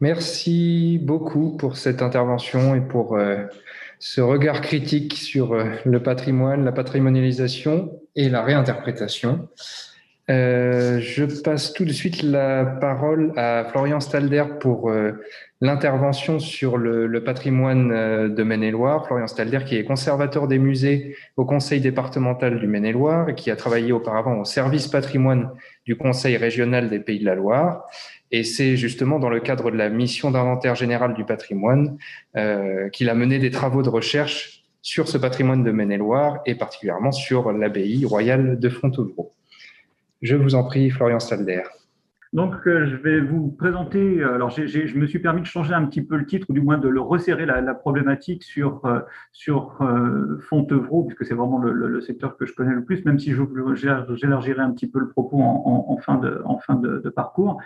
Merci beaucoup pour cette intervention et pour euh, ce regard critique sur euh, le patrimoine, la patrimonialisation et la réinterprétation. Euh, je passe tout de suite la parole à Florian Stalder pour l'intervention sur le, patrimoine de Maine-et-Loire. Florian Stalder qui est conservateur des musées au Conseil départemental du Maine-et-Loire et qui a travaillé auparavant au service patrimoine du Conseil régional des Pays de la Loire. Et c'est justement dans le cadre de la mission d'inventaire général du patrimoine euh, qu'il a mené des travaux de recherche sur ce patrimoine de Maine-et-Loire et particulièrement sur l'abbaye royale de Fontevraud. Je vous en prie, Florian Stalder. Donc, euh, je vais vous présenter. Euh, alors, je me suis permis de changer un petit peu le titre, ou du moins de le resserrer la, problématique sur euh, sur Fontevraud, puisque c'est vraiment le, secteur que je connais le plus, même si j'élargirai un petit peu le propos en, fin de en fin de parcours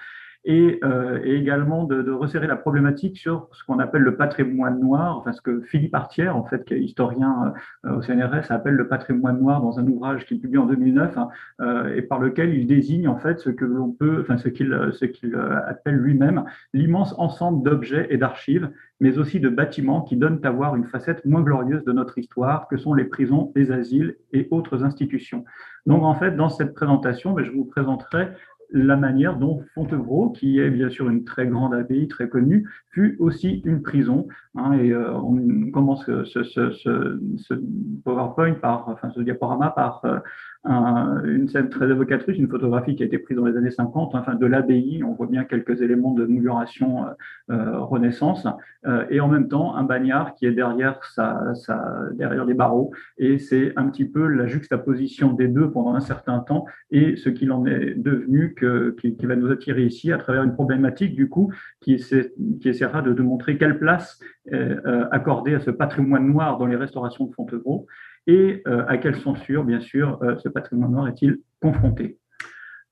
et, euh, et également de, de, resserrer la problématique sur ce qu'on appelle le patrimoine noir, enfin ce que Philippe Artière, en fait, qui est historien euh, au CNRS, appelle le patrimoine noir dans un ouvrage qu'il publie en 2009 hein, euh, et par lequel il désigne en fait ce que l'on peut, enfin ce qu'il ce qu'il appelle lui-même l'immense ensemble d'objets et d'archives, mais aussi de bâtiments qui donnent à voir une facette moins glorieuse de notre histoire, que sont les prisons, les asiles et autres institutions. Donc en fait, dans cette présentation, ben, je vous présenterai la manière dont Fontevraud, qui est bien sûr une très grande abbaye, très connue, fut aussi une prison. Hein, et euh, on commence ce, ce, ce, PowerPoint par, enfin ce diaporama par euh, une scène très évocatrice, une photographie qui a été prise dans les années 50, enfin de l'abbaye. On voit bien quelques éléments de moururation euh, euh Renaissance, euh, et en même temps un bagnard qui est derrière sa, sa derrière les barreaux. Et c'est un petit peu la juxtaposition des deux pendant un certain temps et ce qu'il en est devenu que, qui, qui, va nous attirer ici à travers une problématique du coup qui, qui essaiera de, de montrer quelle place euh, accordée à ce patrimoine noir dans les restaurations de Fontevraud et euh, à quelle censure, bien sûr, euh, ce patrimoine noir est-il confronté?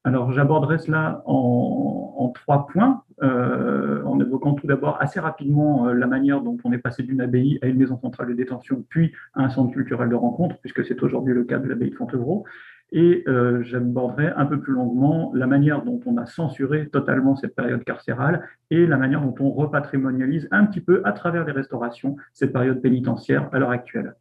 Alors, j'aborderai cela en, trois points, euh, en évoquant tout d'abord assez rapidement la manière dont on est passé d'une abbaye à une maison centrale de détention, puis à un centre culturel de rencontre, puisque c'est aujourd'hui le cas de l'abbaye de Fontevraud. Et j'aborderai un peu plus longuement la manière dont on a censuré totalement cette période carcérale et la manière dont on repatrimonialise un petit peu à travers les restaurations cette période pénitentiaire à l'heure actuelle.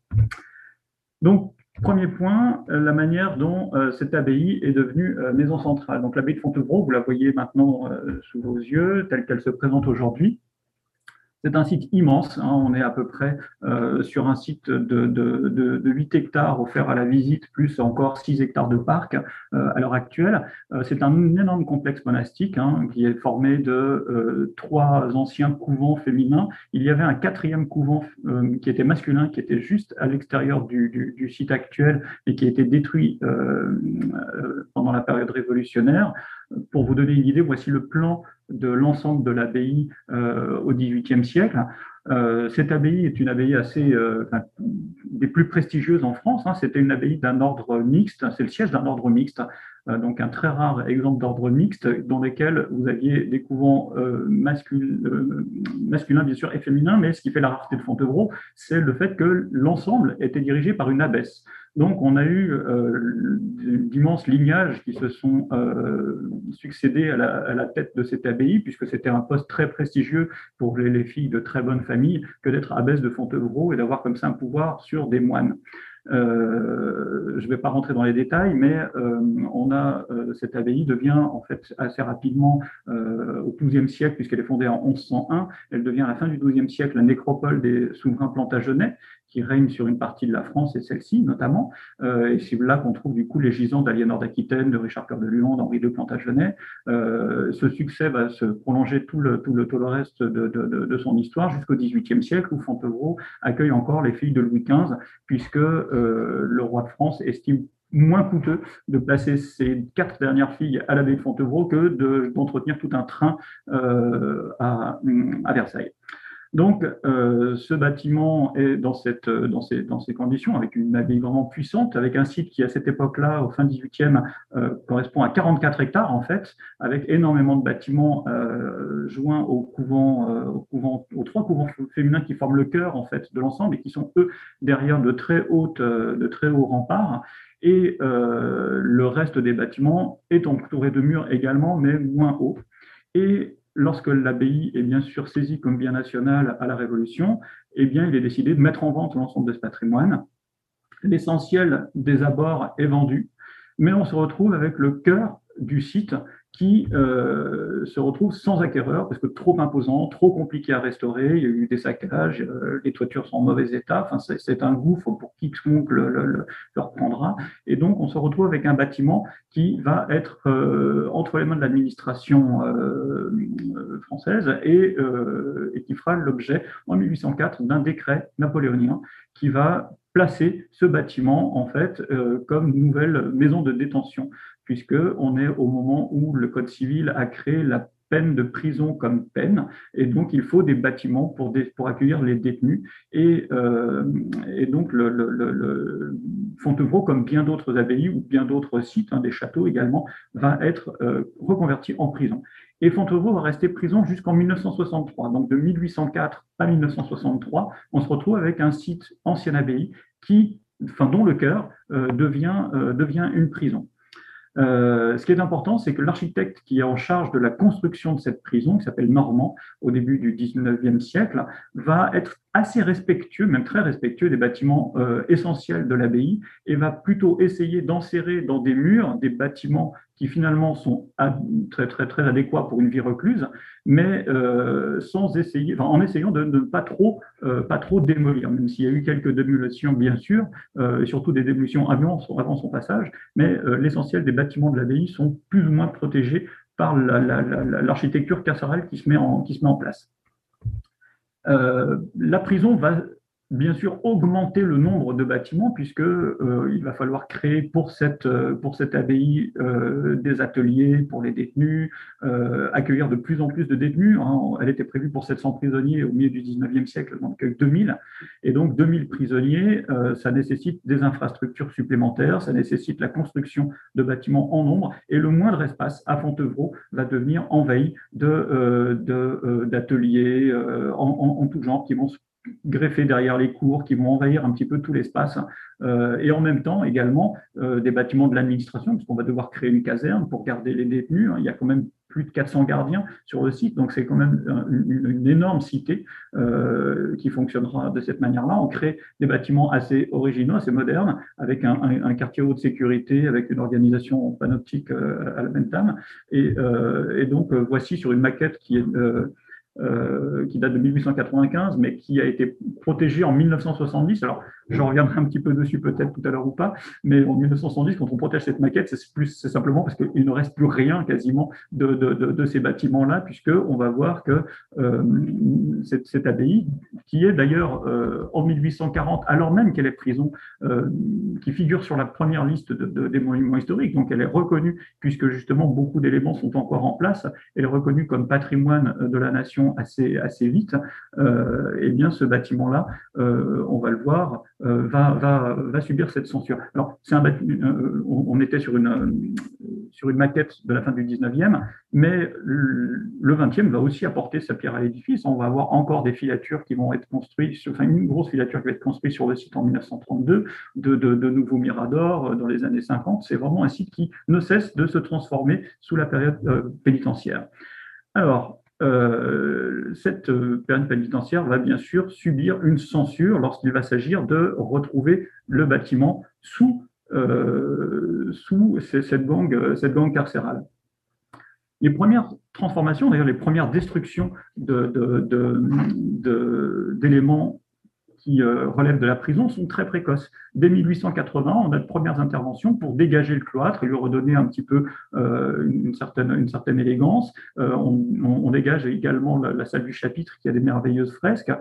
Donc, premier point, euh, la manière dont euh, cette abbaye est devenue euh, maison centrale. Donc, l'abbaye de Fontevraud, vous la voyez maintenant sous vos yeux, telle qu'elle se présente aujourd'hui. C'est un site immense. Hein. on est à peu près euh, sur un site de, de, de, de, 8 hectares offert à la visite, plus encore 6 hectares de parc euh, à l'heure actuelle. Euh, c'est un énorme complexe monastique hein, qui est formé de trois anciens couvents féminins. Il y avait un quatrième couvent qui était masculin, qui était juste à l'extérieur du, du, du, site actuel et qui a été détruit pendant la période révolutionnaire. Pour vous donner une idée, voici le plan de l'ensemble de l'abbaye euh, au XVIIIe siècle. Euh, cette abbaye est une abbaye assez euh, des plus prestigieuses en France. Hein. C'était une abbaye d'un ordre mixte, c'est le siège d'un ordre mixte, donc un très rare exemple d'ordre mixte dans lequel vous aviez des couvents euh, masculins bien sûr et féminins, mais ce qui fait la rareté de Fontevraud, c'est le fait que l'ensemble était dirigé par une abbesse. Donc, on a eu euh, d'immenses lignages qui se sont euh, succédés à la, tête de cette abbaye, puisque c'était un poste très prestigieux pour les, filles de très bonne famille que d'être abbesse de Fontevraud et d'avoir comme ça un pouvoir sur des moines. Euh, je ne vais pas rentrer dans les détails, mais on a cette abbaye devient en fait assez rapidement au XIIe siècle, puisqu'elle est fondée en 1101, elle devient à la fin du XIIe siècle la nécropole des souverains plantagenets, qui règne sur une partie de la France et celle-ci notamment. Euh, et c'est là qu'on trouve du coup les gisants d'Aliénor d'Aquitaine, de Richard Cœur de Lyon, d'Henri de Plantagenet. Euh, ce succès va se prolonger tout le, tout le, tout le reste de, de, de, son histoire jusqu'au XVIIIe siècle où Fontevraud accueille encore les filles de Louis XV puisque euh, le roi de France estime moins coûteux de placer ces quatre dernières filles à l'abbaye de Fontevraud que d'entretenir tout un train euh, à, à Versailles. Donc, euh, ce bâtiment est dans, cette, dans, ces, conditions, avec une abbaye vraiment puissante, avec un site qui, à cette époque-là, au fin 18e, euh, correspond à 44 hectares, en fait, avec énormément de bâtiments euh, joints au couvent, euh, au aux trois couvents féminins qui forment le cœur, en fait, de l'ensemble et qui sont, eux, derrière de très, hautes, de très hauts remparts. Et le reste des bâtiments est entouré de murs également, mais moins hauts. Et lorsque l'abbaye est bien sûr saisie comme bien national à la Révolution, eh bien, il est décidé de mettre en vente l'ensemble de ce patrimoine. L'essentiel des abords est vendu, mais on se retrouve avec le cœur du site qui euh, se retrouve sans acquéreur parce que trop imposant, trop compliqué à restaurer. Il y a eu des saccages, euh, les toitures sont en mauvais état. Enfin, c'est un gouffre pour quiconque le, le, le, reprendra. Et donc, on se retrouve avec un bâtiment qui va être euh, entre les mains de l'administration française et, qui fera l'objet en 1804 d'un décret napoléonien qui va placer ce bâtiment en fait comme nouvelle maison de détention puisqu'on est au moment où le Code civil a créé la peine de prison comme peine, et donc il faut des bâtiments pour, accueillir les détenus. Et, euh, donc Fontevraud, comme bien d'autres abbayes ou bien d'autres sites, hein, des châteaux également, va être euh, reconverti en prison. Et Fontevraud va rester prison jusqu'en 1963. Donc de 1804 à 1963, on se retrouve avec un site ancienne abbaye qui, enfin, dont le cœur euh, devient une prison. Euh, ce qui est important, c'est que l'architecte qui est en charge de la construction de cette prison, qui s'appelle Normand, au début du 19e siècle, va être assez respectueux, même très respectueux des bâtiments euh, essentiels de l'abbaye, et va plutôt essayer d'enserrer dans des murs des bâtiments qui finalement sont très très très adéquats pour une vie recluse, mais euh, sans essayer, en essayant de ne pas trop euh, pas trop démolir, même s'il y a eu quelques démolitions bien sûr, et surtout des démolitions avant, avant son passage, mais l'essentiel des bâtiments de l'abbaye sont plus ou moins protégés par l'architecture la, la, carcérale qui se met en, qui se met en place. Euh, la prison va bien sûr augmenter le nombre de bâtiments puisque euh, il va falloir créer pour cette euh, pour cette abbaye euh, des ateliers pour les détenus, euh, accueillir de plus en plus de détenus. Hein. Elle était prévue pour 700 prisonniers au milieu du 19e siècle, donc 2000. Et donc 2000 prisonniers, euh, ça nécessite des infrastructures supplémentaires, ça nécessite la construction de bâtiments en nombre et le moindre espace à Fontevraud va devenir envahi de euh, d'ateliers en, en, en tout genre qui vont se greffés derrière les cours, qui vont envahir un petit peu tout l'espace, euh, et en même temps également euh, des bâtiments de l'administration, puisqu'on va devoir créer une caserne pour garder les détenus. Il y a quand même plus de 400 gardiens sur le site, donc c'est quand même une, une énorme cité euh, qui fonctionnera de cette manière-là. On crée des bâtiments assez originaux, assez modernes, avec un, quartier haut de sécurité, avec une organisation panoptique euh, à la même tame. Et, euh, et donc voici sur une maquette qui est euh, qui date de 1895, mais qui a été protégé en 1970. Alors, je reviendrai un petit peu dessus peut-être tout à l'heure ou pas, mais en 1970, quand on protège cette maquette, c'est plus, c'est simplement parce qu'il ne reste plus rien quasiment de, de, de, ces bâtiments-là, puisque on va voir que euh, cette, abbaye, qui est d'ailleurs euh, en 1840, alors même qu'elle est prison, euh, qui figure sur la première liste des monuments historiques, donc elle est reconnue puisque justement beaucoup d'éléments sont encore en place, elle est reconnue comme patrimoine de la nation assez, assez vite, et bien ce bâtiment-là, on va le voir, euh, va, subir cette censure. Alors, un euh, on était sur une, sur une maquette de la fin du 19e, mais le 20e va aussi apporter sa pierre à l'édifice. On va avoir encore des filatures qui vont être construites, enfin une grosse filature qui va être construite sur le site en 1932, de, de, de nouveaux miradors dans les années 50. C'est vraiment un site qui ne cesse de se transformer sous la période pénitentiaire. Alors, euh, cette euh, période pénitentiaire va bien sûr subir une censure lorsqu'il va s'agir de retrouver le bâtiment sous, euh, sous cette gang, cette gang carcérale. Les premières transformations, d'ailleurs les premières destructions d'éléments de, de, qui euh, relèvent de la prison sont très précoces. Dès 1880, on a de premières interventions pour dégager le cloître et lui redonner un petit peu euh, une, certaine, élégance. Euh, on, dégage également la, salle du chapitre qui a des merveilleuses fresques.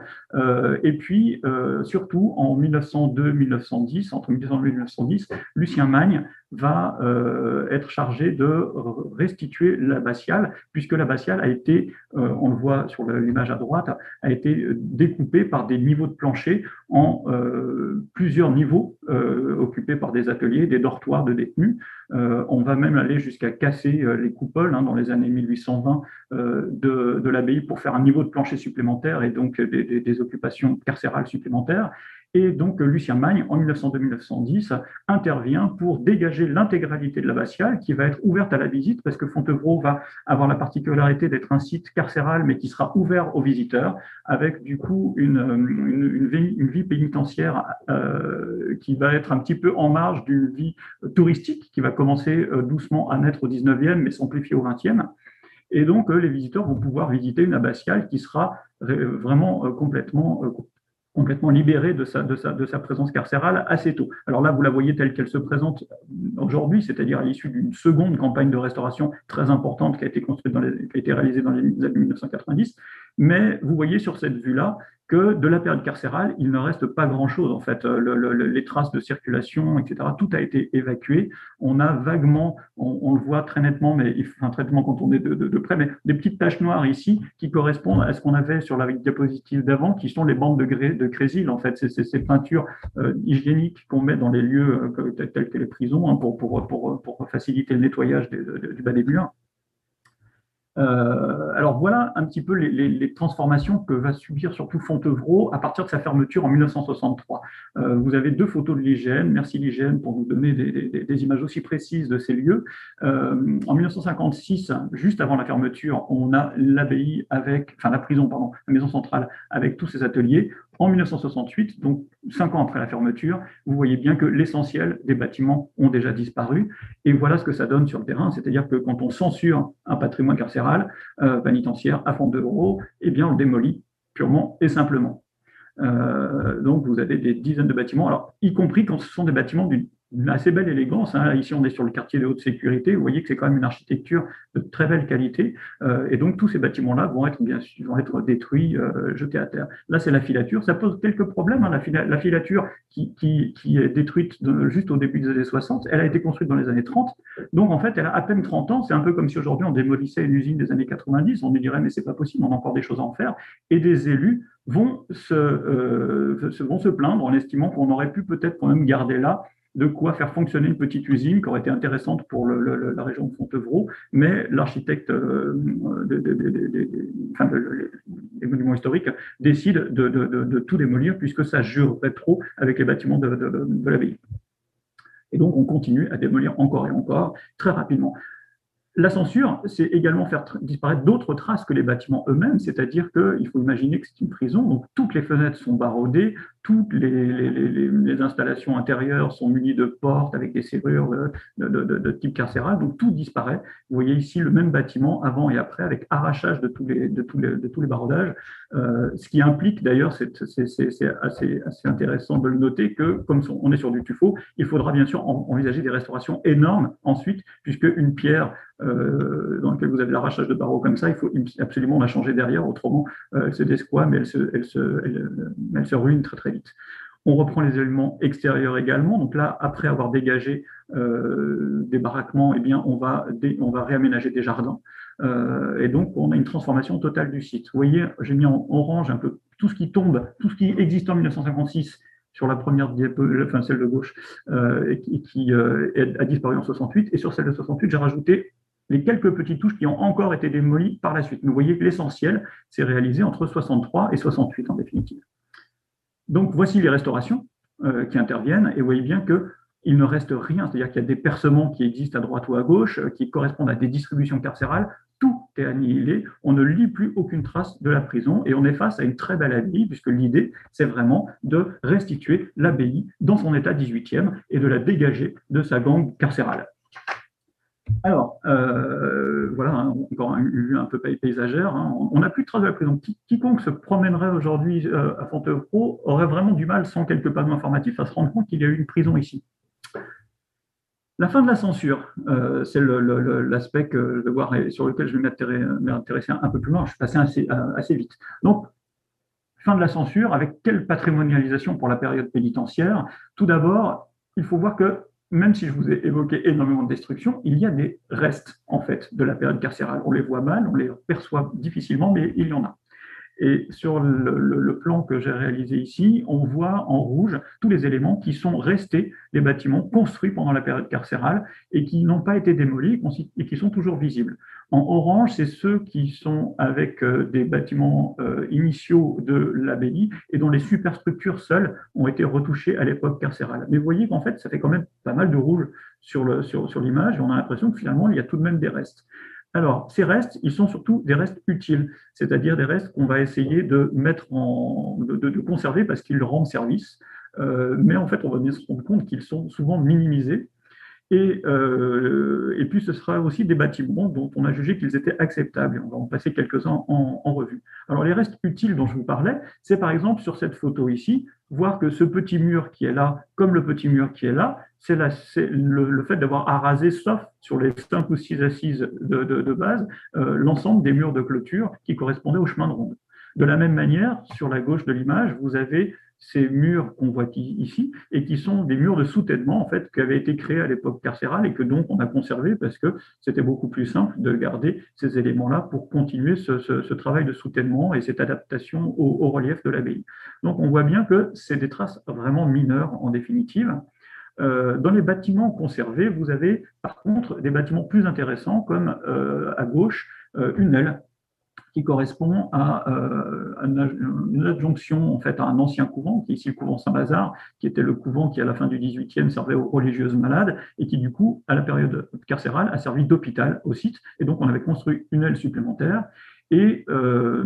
Et puis, surtout, en 1902-1910, entre 1902 et 1910, Lucien Magne va euh, être chargé de restituer l'abbatiale, puisque l'abbatiale a été, euh, on le voit sur l'image à droite, a été découpée par des niveaux de plancher en euh, plusieurs niveaux euh, occupés par des ateliers, des dortoirs de détenus. Euh, on va même aller jusqu'à casser les coupoles hein, dans les années 1820 de, l'abbaye pour faire un niveau de plancher supplémentaire et donc des occupations carcérales supplémentaires. Et donc, Lucien Magne, en 1902-1910, intervient pour dégager l'intégralité de l'abbatiale qui va être ouverte à la visite parce que Fontevraud va avoir la particularité d'être un site carcéral mais qui sera ouvert aux visiteurs avec du coup une, vie, pénitentiaire euh, qui va être un petit peu en marge d'une vie touristique qui va commencer euh, doucement à naître au 19e mais s'amplifier au 20e. Et donc, euh, les visiteurs vont pouvoir visiter une abbatiale qui sera vraiment complètement complètement libérée de sa, présence carcérale assez tôt. Alors là, vous la voyez telle qu'elle se présente aujourd'hui, c'est-à-dire à, l'issue d'une seconde campagne de restauration très importante qui a été construite dans les, qui a été réalisée dans les années 1990. Mais vous voyez sur cette vue-là que de la période carcérale, il ne reste pas grand-chose. En fait, les traces de circulation, etc., tout a été évacué. On a vaguement, on, le voit très nettement, mais il faut un traitement quand on est de, près, mais des petites taches noires ici qui correspondent à ce qu'on avait sur la diapositive d'avant, qui sont les bandes de, gré, de. En fait, c'est ces peintures euh, hygiéniques qu'on met dans les lieux euh, tels que les prisons hein, pour, faciliter le nettoyage du bas des murs. Euh, alors voilà un petit peu les, transformations que va subir surtout Fontevraud à partir de sa fermeture en 1963. Euh, vous avez deux photos de l'IGN. Merci l'IGN pour nous donner des, images aussi précises de ces lieux. Euh, en 1956, juste avant la fermeture, on a l'abbaye avec, enfin la prison, pardon, la maison centrale avec tous ses ateliers. En 1968, donc cinq ans après la fermeture, vous voyez bien que l'essentiel des bâtiments ont déjà disparu. Et voilà ce que ça donne sur le terrain, c'est-à-dire que quand on censure un patrimoine carcéral, euh, pénitentiaire à fond d'euros, eh bien on le démolit purement et simplement. Euh, donc vous avez des dizaines de bâtiments, alors y compris quand ce sont des bâtiments d'une une assez belle élégance. Hein. Ici, on est sur le quartier de haute sécurité. Vous voyez que c'est quand même une architecture de très belle qualité. Euh, et donc, tous ces bâtiments-là vont être bien sûr vont être détruits, euh, jetés à terre. Là, c'est la filature. Ça pose quelques problèmes. Hein. La, filature qui, est détruite juste au début des années 60, elle a été construite dans les années 30. Donc, en fait, elle a à peine 30 ans. C'est un peu comme si aujourd'hui on démolissait une usine des années 90. On nous dirait, mais c'est pas possible, on a encore des choses à en faire. Et des élus vont se, euh, vont se plaindre en estimant qu'on aurait pu peut-être quand même garder là de quoi faire fonctionner une petite usine qui aurait été intéressante pour la région de Fontevraud, mais l'architecte euh, des monuments historiques décide de, tout démolir puisque ça jurerait trop avec les bâtiments de, l'abbaye. Et donc on continue à démolir encore et encore très rapidement. La censure, c'est également faire disparaître d'autres traces que les bâtiments eux-mêmes, c'est-à-dire qu'il faut imaginer que c'est une prison, donc toutes les fenêtres sont barodées, toutes les, installations intérieures sont munies de portes avec des serrures de, type carcéral, donc tout disparaît. Vous voyez ici le même bâtiment avant et après avec arrachage de tous les, de baraudages, euh, ce qui implique d'ailleurs, c'est assez, intéressant de le noter, que comme on est sur du tuffeau, il faudra bien sûr envisager des restaurations énormes ensuite, puisque une pierre euh, dans laquelle vous avez l'arrachage de barreaux comme ça, il faut absolument la changer derrière, autrement euh, elle se desquame, mais elle, se, elle, se ruine très très vite. On reprend les éléments extérieurs également. Donc là, après avoir dégagé euh, des baraquements, eh bien, on va, réaménager des jardins. et donc, on a une transformation totale du site. Vous voyez, j'ai mis en orange un peu tout ce qui tombe, tout ce qui existe en 1956 sur la première diapo, enfin celle de gauche, et qui, a disparu en 68. Et sur celle de 68, j'ai rajouté les quelques petites touches qui ont encore été démolies par la suite. Vous voyez que l'essentiel s'est réalisé entre 63 et 68 en définitive. Donc voici les restaurations euh, qui interviennent et vous voyez bien qu'il ne reste rien, c'est-à-dire qu'il y a des percements qui existent à droite ou à gauche, euh, qui correspondent à des distributions carcérales, tout est annihilé, on ne lit plus aucune trace de la prison et on est face à une très belle abbaye puisque l'idée, c'est vraiment de restituer l'abbaye dans son état 18e et de la dégager de sa gangue carcérale. Alors, euh, voilà, hein, encore une vue un peu paysagère. Hein. On n'a plus de traces de la prison. Quiconque se promènerait aujourd'hui euh, à Fontevraud aurait vraiment du mal, sans quelques panneaux informatifs, à se rendre compte qu'il y a eu une prison ici. La fin de la censure, euh, c'est l'aspect sur lequel je vais m'intéresser un peu plus loin. Je suis passé assez, assez vite. Donc, fin de la censure, avec quelle patrimonialisation pour la période pénitentiaire? Tout d'abord, il faut voir que même si je vous ai évoqué énormément de destruction, il y a des restes en fait de la période carcérale. On les voit mal, on les perçoit difficilement, mais il y en a. Et sur le, plan que j'ai réalisé ici, on voit en rouge tous les éléments qui sont restés des bâtiments construits pendant la période carcérale et qui n'ont pas été démolis et qui sont toujours visibles. En orange, c'est ceux qui sont avec euh, des bâtiments euh, initiaux de l'abbaye et dont les superstructures seules ont été retouchées à l'époque carcérale. Mais vous voyez qu'en fait, ça fait quand même pas mal de rouge sur l'image on a l'impression que finalement, il y a tout de même des restes. Alors, ces restes, ils sont surtout des restes utiles, c'est-à-dire des restes qu'on va essayer de mettre en, conserver parce qu'ils rendent service. Euh, mais en fait, on va bien se rendre compte qu'ils sont souvent minimisés et, euh, et, puis, ce sera aussi des bâtiments dont on a jugé qu'ils étaient acceptables. On va en passer quelques-uns en, revue. Alors, les restes utiles dont je vous parlais, c'est par exemple sur cette photo ici, voir que ce petit mur qui est là, comme le petit mur qui est là, c'est le, fait d'avoir arasé, sauf sur les cinq ou six assises de base, euh, l'ensemble des murs de clôture qui correspondaient au chemin de ronde. De la même manière, sur la gauche de l'image, vous avez ces murs qu'on voit ici et qui sont des murs de soutènement en fait qui avaient été créés à l'époque carcérale et que donc on a conservé parce que c'était beaucoup plus simple de garder ces éléments-là pour continuer ce, travail de soutènement et cette adaptation au, relief de l'abbaye. Donc on voit bien que c'est des traces vraiment mineures en définitive. Euh, dans les bâtiments conservés, vous avez par contre des bâtiments plus intéressants comme euh, à gauche euh, une aile qui correspond à euh, une adjonction en fait à un ancien couvent, qui est ici le couvent Saint-Lazare, qui était le couvent qui à la fin du XVIIIe servait aux religieuses malades et qui du coup à la période carcérale a servi d'hôpital au site. Et donc on avait construit une aile supplémentaire et euh,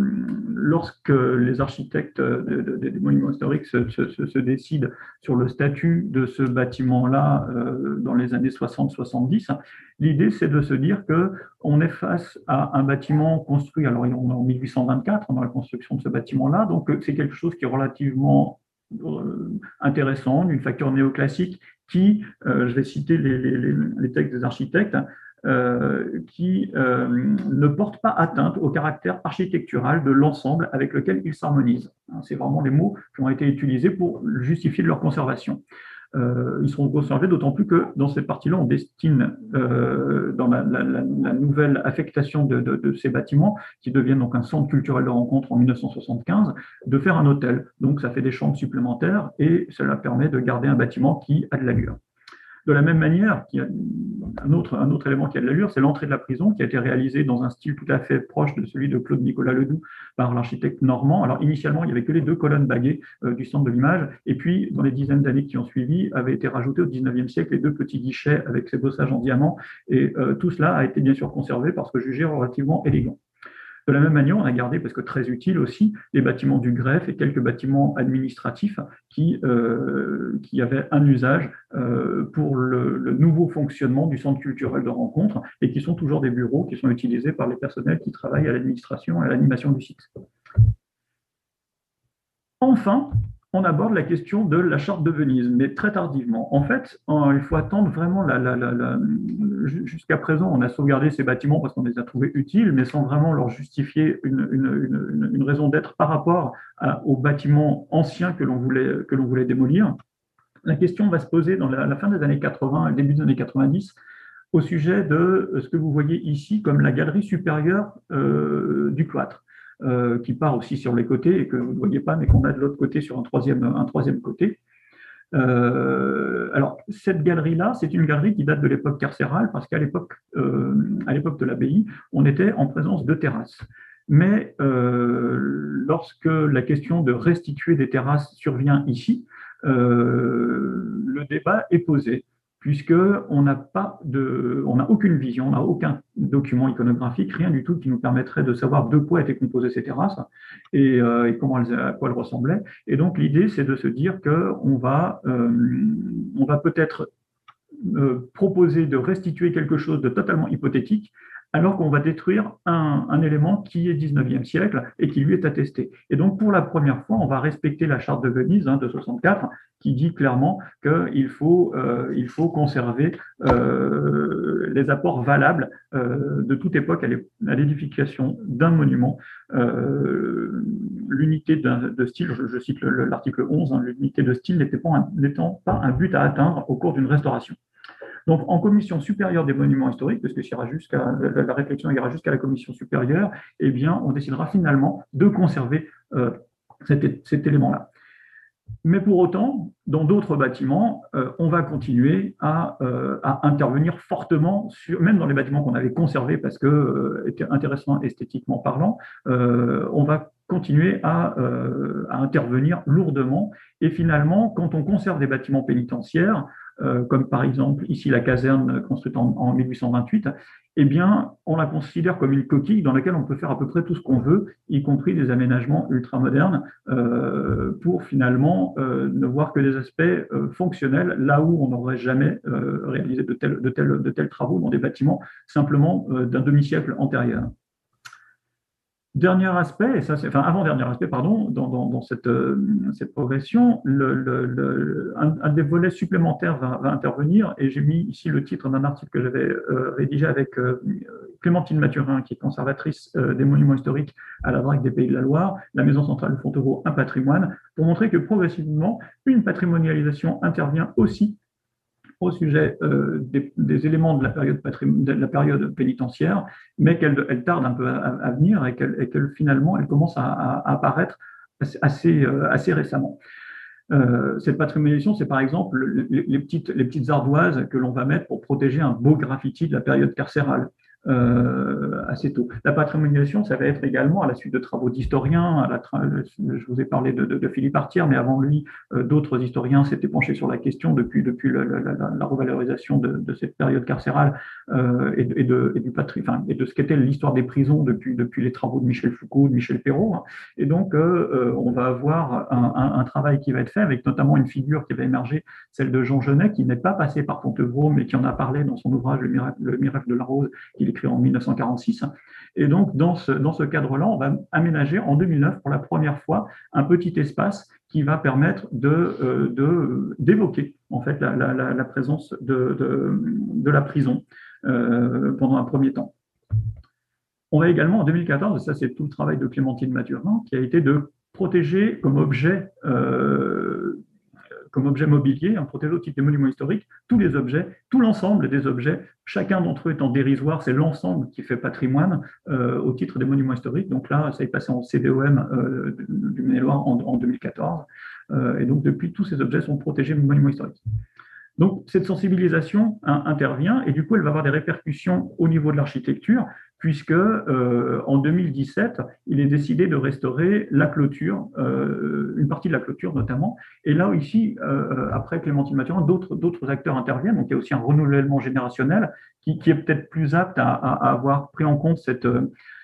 lorsque les architectes des monuments historiques se, décident sur le statut de ce bâtiment-là euh, dans les années 60-70, l'idée c'est de se dire qu'on est face à un bâtiment construit, alors on est en 1824 dans la construction de ce bâtiment-là, donc c'est quelque chose qui est relativement euh, intéressant, d'une facture néoclassique qui, je vais citer les textes des architectes, euh, qui euh, ne porte pas atteinte au caractère architectural de l'ensemble avec lequel ils s'harmonisent. Hein, c'est vraiment les mots qui ont été utilisés pour justifier leur conservation. Euh, ils seront conservés d'autant plus que dans cette partie-là, on destine, dans la, nouvelle affectation de, de, ces bâtiments, qui deviennent donc un centre culturel de rencontre en 1975, de faire un hôtel. Donc ça fait des chambres supplémentaires et cela permet de garder un bâtiment qui a de l'allure. De la même manière, un autre élément qui a de l'allure, c'est l'entrée de la prison qui a été réalisée dans un style tout à fait proche de celui de Claude Nicolas Ledoux par l'architecte normand. Alors initialement, il n'y avait que les deux colonnes baguées euh, du centre de l'image, et puis dans les dizaines d'années qui ont suivi, avaient été rajoutés au 19e siècle les deux petits guichets avec ces bossages en diamant, et euh, tout cela a été bien sûr conservé parce que jugé relativement élégant. De la même manière, on a gardé, parce que très utile aussi, les bâtiments du greffe et quelques bâtiments administratifs qui, euh, qui avaient un usage euh, pour le, nouveau fonctionnement du centre culturel de rencontre et qui sont toujours des bureaux qui sont utilisés par les personnels qui travaillent à l'administration et à l'animation du site. Enfin, on aborde la question de la charte de Venise, mais très tardivement. En fait, il faut attendre vraiment jusqu'à présent, on a sauvegardé ces bâtiments parce qu'on les a trouvés utiles, mais sans vraiment leur justifier une, raison d'être par rapport aux bâtiments anciens que l'on voulait, voulait démolir. La question va se poser dans la, fin des années 80 et début des années 90 au sujet de ce que vous voyez ici comme la galerie supérieure euh, du cloître. Euh, qui part aussi sur les côtés et que vous ne voyez pas, mais qu'on a de l'autre côté sur un troisième, un troisième côté. Euh, alors, cette galerie-là, c'est une galerie qui date de l'époque carcérale, parce qu'à l'époque, euh, à l'époque de l'abbaye, on était en présence de terrasses. Mais lorsque la question de restituer des terrasses survient ici, le débat est posé puisqu'on n'a pas de, on n'a aucune vision, on n'a aucun document iconographique, rien du tout qui nous permettrait de savoir de quoi étaient composées ces terrasses et, euh, comment elles, à quoi elles ressemblaient. Et donc l'idée, c'est de se dire qu'on va, euh, on va peut-être euh, proposer de restituer quelque chose de totalement hypothétique alors qu'on va détruire un, élément qui est 19e siècle et qui lui est attesté. Et donc, pour la première fois, on va respecter la charte de Venise hein, de 64 qui dit clairement qu'il faut, euh, faut conserver euh, les apports valables euh, de toute époque à l'édification d'un monument. l'unité de style, je, cite l'article 11, hein, l'unité de style n'étant pas un but à atteindre au cours d'une restauration. Donc, en commission supérieure des monuments historiques, parce que jusqu'à, la, réflexion ira jusqu'à la commission supérieure, eh bien, on décidera finalement de conserver euh, cet, élément-là. Mais pour autant, dans d'autres bâtiments, euh, on va continuer à, intervenir fortement, sur, même dans les bâtiments qu'on avait conservés parce que étaient intéressants esthétiquement parlant, on va continuer à, intervenir lourdement. Et finalement, quand on conserve des bâtiments pénitentiaires, euh, comme par exemple ici la caserne construite en, 1828, eh bien, on la considère comme une coquille dans laquelle on peut faire à peu près tout ce qu'on veut, y compris des aménagements ultramodernes, euh, pour finalement euh, ne voir que des aspects fonctionnels, là où on n'aurait jamais réalisé de tels travaux dans des bâtiments simplement d'un demi-siècle antérieur. Dernier aspect, et ça c'est, enfin avant-dernier aspect, pardon, dans, cette, euh, cette, progression, le, un, des volets supplémentaires va, intervenir, et j'ai mis ici le titre d'un article que j'avais euh, rédigé avec euh, Clémentine Mathurin, qui est conservatrice des monuments historiques à la DRAC des Pays de la Loire, la Maison centrale de Fontevraud, un patrimoine, pour montrer que progressivement, une patrimonialisation intervient aussi au sujet euh, des, éléments de la période, pénitentiaire, mais qu'elle tarde un peu à, venir et qu'elle finalement elle commence à, apparaître assez, euh, récemment. Euh, cette patrimonialisation, c'est par exemple les petites ardoises que l'on va mettre pour protéger un beau graffiti de la période carcérale. Euh, assez tôt. La patrimonialisation, ça va être également à la suite de travaux d'historiens. Je vous ai parlé de, Philippe Artière, mais avant lui, euh, d'autres historiens s'étaient penchés sur la question depuis, depuis la, revalorisation de, cette période carcérale euh, et, de, et de ce qu'était l'histoire des prisons depuis, depuis les travaux de Michel Foucault, de Michel Perrault. Et donc, on va avoir un, travail qui va être fait avec notamment une figure qui va émerger, celle de Jean Genet, qui n'est pas passé par Fontevraud, mais qui en a parlé dans son ouvrage le miracle de la rose, écrit en 1946. Et donc, dans ce, dans ce cadre-là, on va aménager en 2009 pour la première fois un petit espace qui va permettre de, euh, d'évoquer en fait la, la, présence de, de, la prison euh, pendant un premier temps. On va également en 2014, et ça c'est tout le travail de Clémentine Mathurin, qui a été de protéger comme objet euh, comme objet mobilier, en protéger au titre des monuments historiques, tous les objets, tout l'ensemble des objets, chacun d'entre eux étant dérisoire, c'est l'ensemble qui fait patrimoine euh, au titre des monuments historiques. Donc là, ça est passé en CDOM euh, du Maine-et-Loire en, 2014. Euh, et donc depuis, tous ces objets sont protégés monuments historiques. Donc, cette sensibilisation hein, intervient et du coup, elle va avoir des répercussions au niveau de l'architecture, puisque euh, en 2017, il est décidé de restaurer la clôture, euh, une partie de la clôture notamment. Et là, ici, euh, après Clémentine Mathurin, d'autres acteurs interviennent. Donc, il y a aussi un renouvellement générationnel qui, est peut-être plus apte à, avoir pris en compte cette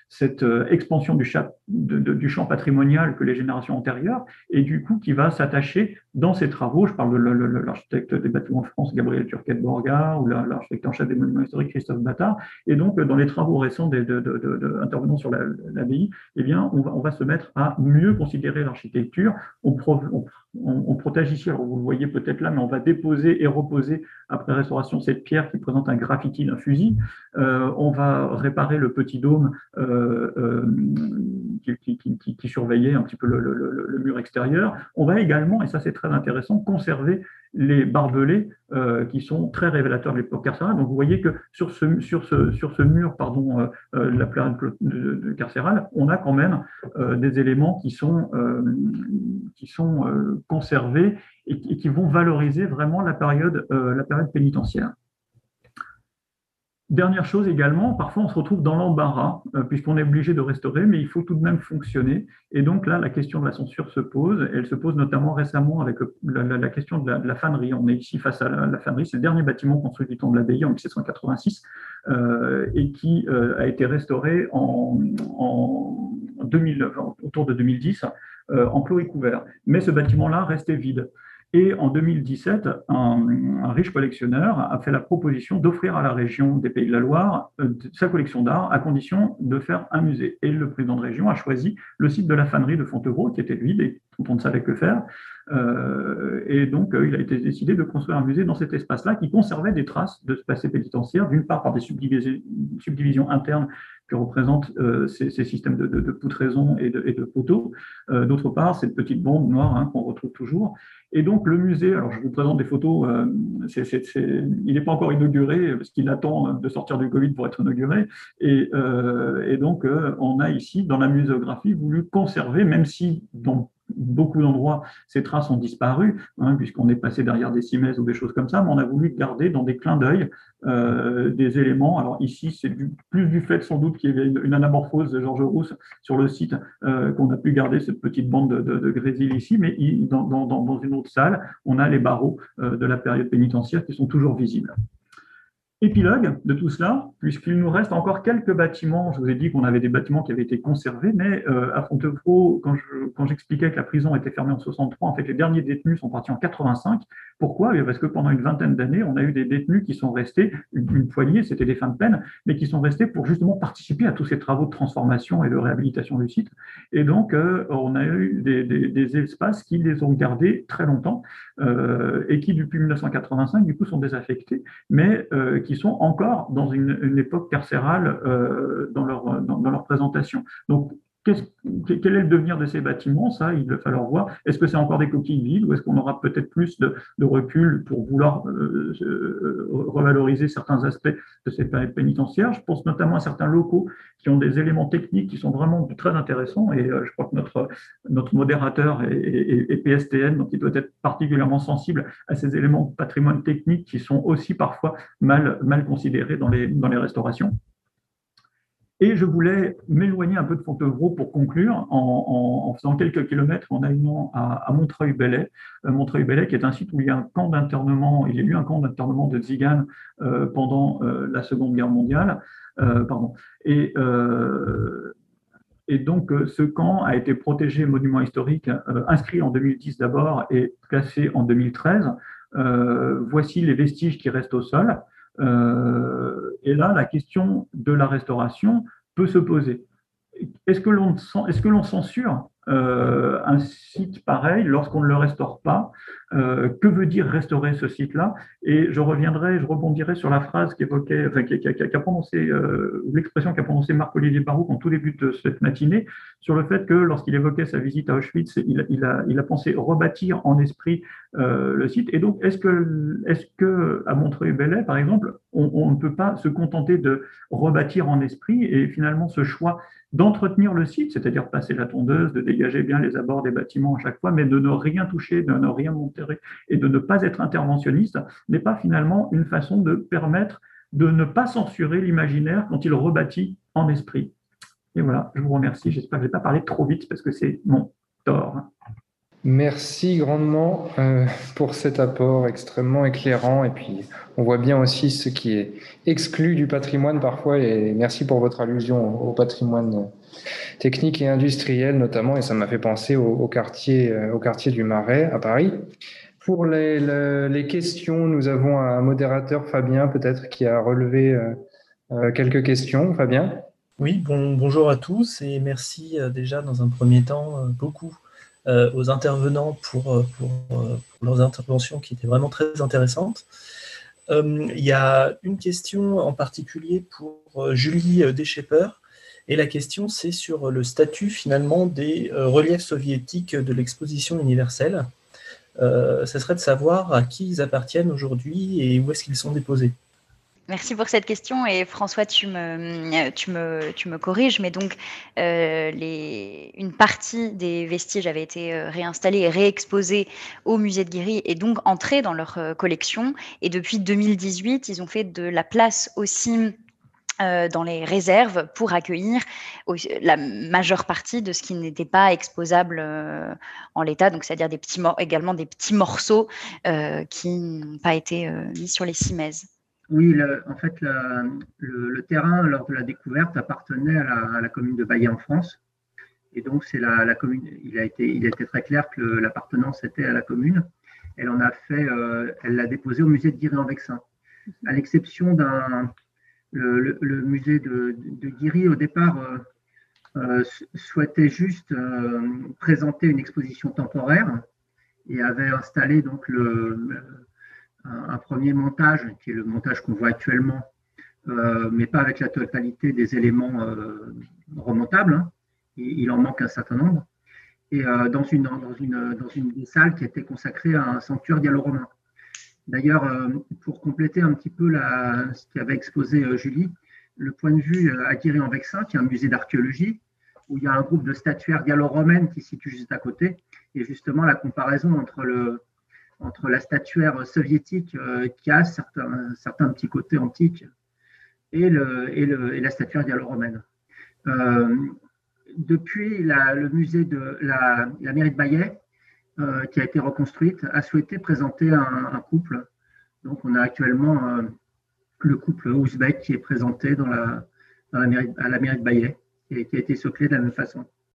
cette euh, expansion du, champ patrimonial que les générations antérieures, et du coup qui va s'attacher dans ses travaux, je parle de l'architecte des bâtiments de France, Gabriel Turquet-Borga, ou l'architecte en chef des monuments historiques, Christophe Battard, et donc dans les travaux récents de, de, intervenants sur l'abbaye, eh bien, on va, on va, se mettre à mieux considérer l'architecture, on, on, protège ici, alors vous le voyez peut-être là, mais on va déposer et reposer après restauration cette pierre qui présente un graffiti d'un fusil. Euh, on va réparer le petit dôme euh, euh, qui, surveillait un petit peu le, mur extérieur. On va également, et ça c'est très intéressant, conserver les barbelés euh, qui sont très révélateurs de l'époque carcérale. Donc vous voyez que sur ce, mur, pardon, euh, euh, la période carcérale, on a quand même des éléments qui sont, conservés et, qui vont valoriser vraiment la période pénitentiaire. Dernière chose également, parfois on se retrouve dans l'embarras, euh, puisqu'on est obligé de restaurer, mais il faut tout de même fonctionner. Et donc là, la question de la censure se pose. Elle se pose notamment récemment avec la, question de la, fanerie. On est ici face à la, fanerie, c'est le dernier bâtiment construit du temps de l'abbaye en 1786 euh, et qui euh, a été restauré en, en 2000, autour de 2010 en clos et couvert. Mais ce bâtiment-là restait vide. Et en 2017, un, riche collectionneur a fait la proposition d'offrir à la région des Pays de la Loire euh, sa collection d'art à condition de faire un musée. Et le président de région a choisi le site de la fanerie de Fontevraud, qui était vide et dont on ne savait que faire. Et donc, il a été décidé de construire un musée dans cet espace-là qui conservait des traces de ce passé pénitentiaire, d'une part par des subdivisions, internes que représentent ces, systèmes de, de, poutraison et de, poteaux, d'autre part cette petite bande noire hein, qu'on retrouve toujours. Et donc le musée, alors je vous présente des photos, il n'est pas encore inauguré parce qu'il attend de sortir du Covid pour être inauguré. Et, et donc on a ici dans la muséographie voulu conserver, même si dans beaucoup d'endroits, ces traces ont disparu, hein, puisqu'on est passé derrière des cimaises ou des choses comme ça, mais on a voulu garder dans des clins d'œil euh, des éléments. Alors ici, c'est plus du fait sans doute qu'il y avait une, anamorphose de Georges Rousse sur le site euh, qu'on a pu garder cette petite bande de, grésil ici, mais dans, une autre salle, on a les barreaux euh, de la période pénitentiaire qui sont toujours visibles. Épilogue de tout cela, puisqu'il nous reste encore quelques bâtiments. Je vous ai dit qu'on avait des bâtiments qui avaient été conservés, mais euh, à Fontevraud, quand j'expliquais que la prison était fermée en 63, en fait, les derniers détenus sont partis en 85. Pourquoi? Eh Parce que pendant une vingtaine d'années, on a eu des détenus qui sont restés, une, poignée, c'était des fins de peine, mais qui sont restés pour justement participer à tous ces travaux de transformation et de réhabilitation du site. Et donc, euh, on a eu des, espaces qui les ont gardés très longtemps euh, et qui, depuis 1985, du coup, sont désaffectés, mais qui sont encore dans une, époque carcérale euh, dans, leur, dans, leur présentation. Donc, quel est le devenir de ces bâtiments? Ça, il va falloir voir. Est-ce que c'est encore des coquilles vides ou est-ce qu'on aura peut-être plus de, recul pour vouloir euh, euh, revaloriser certains aspects de ces pénitentiaires Je pense notamment à certains locaux qui ont des éléments techniques qui sont vraiment très intéressants et je crois que notre, modérateur est, PSTN, donc il doit être particulièrement sensible à ces éléments de patrimoine technique qui sont aussi parfois mal, considérés dans les restaurations. Et je voulais m'éloigner un peu de Fontevraud pour conclure en, faisant quelques kilomètres en allant à, Montreuil-Bellay. Euh, Montreuil-Bellay qui est un site où il y a un camp d'internement, il y a eu un camp d'internement de Tziganes euh, pendant euh, la Seconde Guerre mondiale. pardon. Et donc ce camp a été protégé monument historique, inscrit en 2010 d'abord et classé en 2013. voici les vestiges qui restent au sol. Euh, et là, la question de la restauration peut se poser. Est-ce que l'on censure euh, un site pareil lorsqu'on ne le restaure pas? Euh, que veut dire restaurer ce site-là? Et je reviendrai, je rebondirai sur la phrase qu'évoquait, enfin, qui, a prononcé, euh, l'expression qu'a prononcée Marc-Olivier Barouk en tout début de cette matinée, sur le fait que lorsqu'il évoquait sa visite à Auschwitz, il, a, pensé rebâtir en esprit le site. Et donc, est-ce que, à Montreuil-Bellay, par exemple, on ne peut pas se contenter de rebâtir en esprit et finalement ce choix d'entretenir le site, c'est-à-dire passer la tondeuse, de dégager bien les abords des bâtiments à chaque fois, mais de ne rien toucher, de ne rien monter et de ne pas être interventionniste n'est pas finalement une façon de permettre de ne pas censurer l'imaginaire quand il rebâtit en esprit. Et voilà, je vous remercie. J'espère que je n'ai pas parlé trop vite parce que c'est mon tort. Merci grandement euh, pour cet apport extrêmement éclairant. Et puis, on voit bien aussi ce qui est exclu du patrimoine parfois. Et merci pour votre allusion au patrimoine technique et industriel notamment, et ça m'a fait penser au, quartier, euh, au quartier du Marais à Paris. Pour les, questions, nous avons un modérateur, Fabien, peut-être, qui a relevé euh, quelques questions. Fabien? Oui, bon, bonjour à tous et merci déjà dans un premier temps beaucoup aux intervenants pour, pour, leurs interventions qui étaient vraiment très intéressantes. il y a une question en particulier pour Julie Deschepper et la question, c'est sur le statut finalement des euh, reliefs soviétiques de l'exposition universelle. Euh, ce serait de savoir à qui ils appartiennent aujourd'hui et où est-ce qu'ils sont déposés. Merci pour cette question et François, tu me, tu me, tu me corriges, mais donc euh, une partie des vestiges avait été réinstallée et réexposée au musée de Guéry et donc entrée dans leur collection. Et depuis 2018, ils ont fait de la place aussi euh, dans les réserves pour accueillir la majeure partie de ce qui n'était pas exposable euh, en l'état, donc c'est-à-dire également des petits morceaux euh, qui n'ont pas été mis sur les cimaises. Oui, en fait, le, terrain lors de la découverte appartenait à la, commune de Bailly en France. Et donc, c'est la, commune. Il a été, il a été très clair que l'appartenance était à la commune. Elle en a fait, elle l'a déposé au musée de Guéry-en-Vexin, à l'exception d'un le, musée de, de, Guiry, au départ, euh, euh, souhaitait juste euh, présenter une exposition temporaire. et avait installé donc le, un, premier montage, qui est le montage qu'on voit actuellement, mais pas avec la totalité des éléments remontables. Hein. Il, en manque un certain nombre. Et dans, une, dans, une, dans une des salles qui était consacrée à un sanctuaire gallo-romain. D'ailleurs, pour compléter un petit peu la, ce qu'avait exposé Julie, le point de vue à en Vexin, qui est un musée d'archéologie, où il y a un groupe de statuaires gallo-romaines qui se situe juste à côté, et justement la comparaison entre, le, entre la statuaire soviétique euh, qui a certains, certains petits côtés antiques et, la statuaire gallo-romaine. Euh, depuis, le musée de la, mairie de Bayet, euh, qui a été reconstruite, a souhaité présenter un, couple. Donc, on a actuellement le couple ouzbek qui est présenté à la mairie de Bayet et qui a été soclé de la même façon.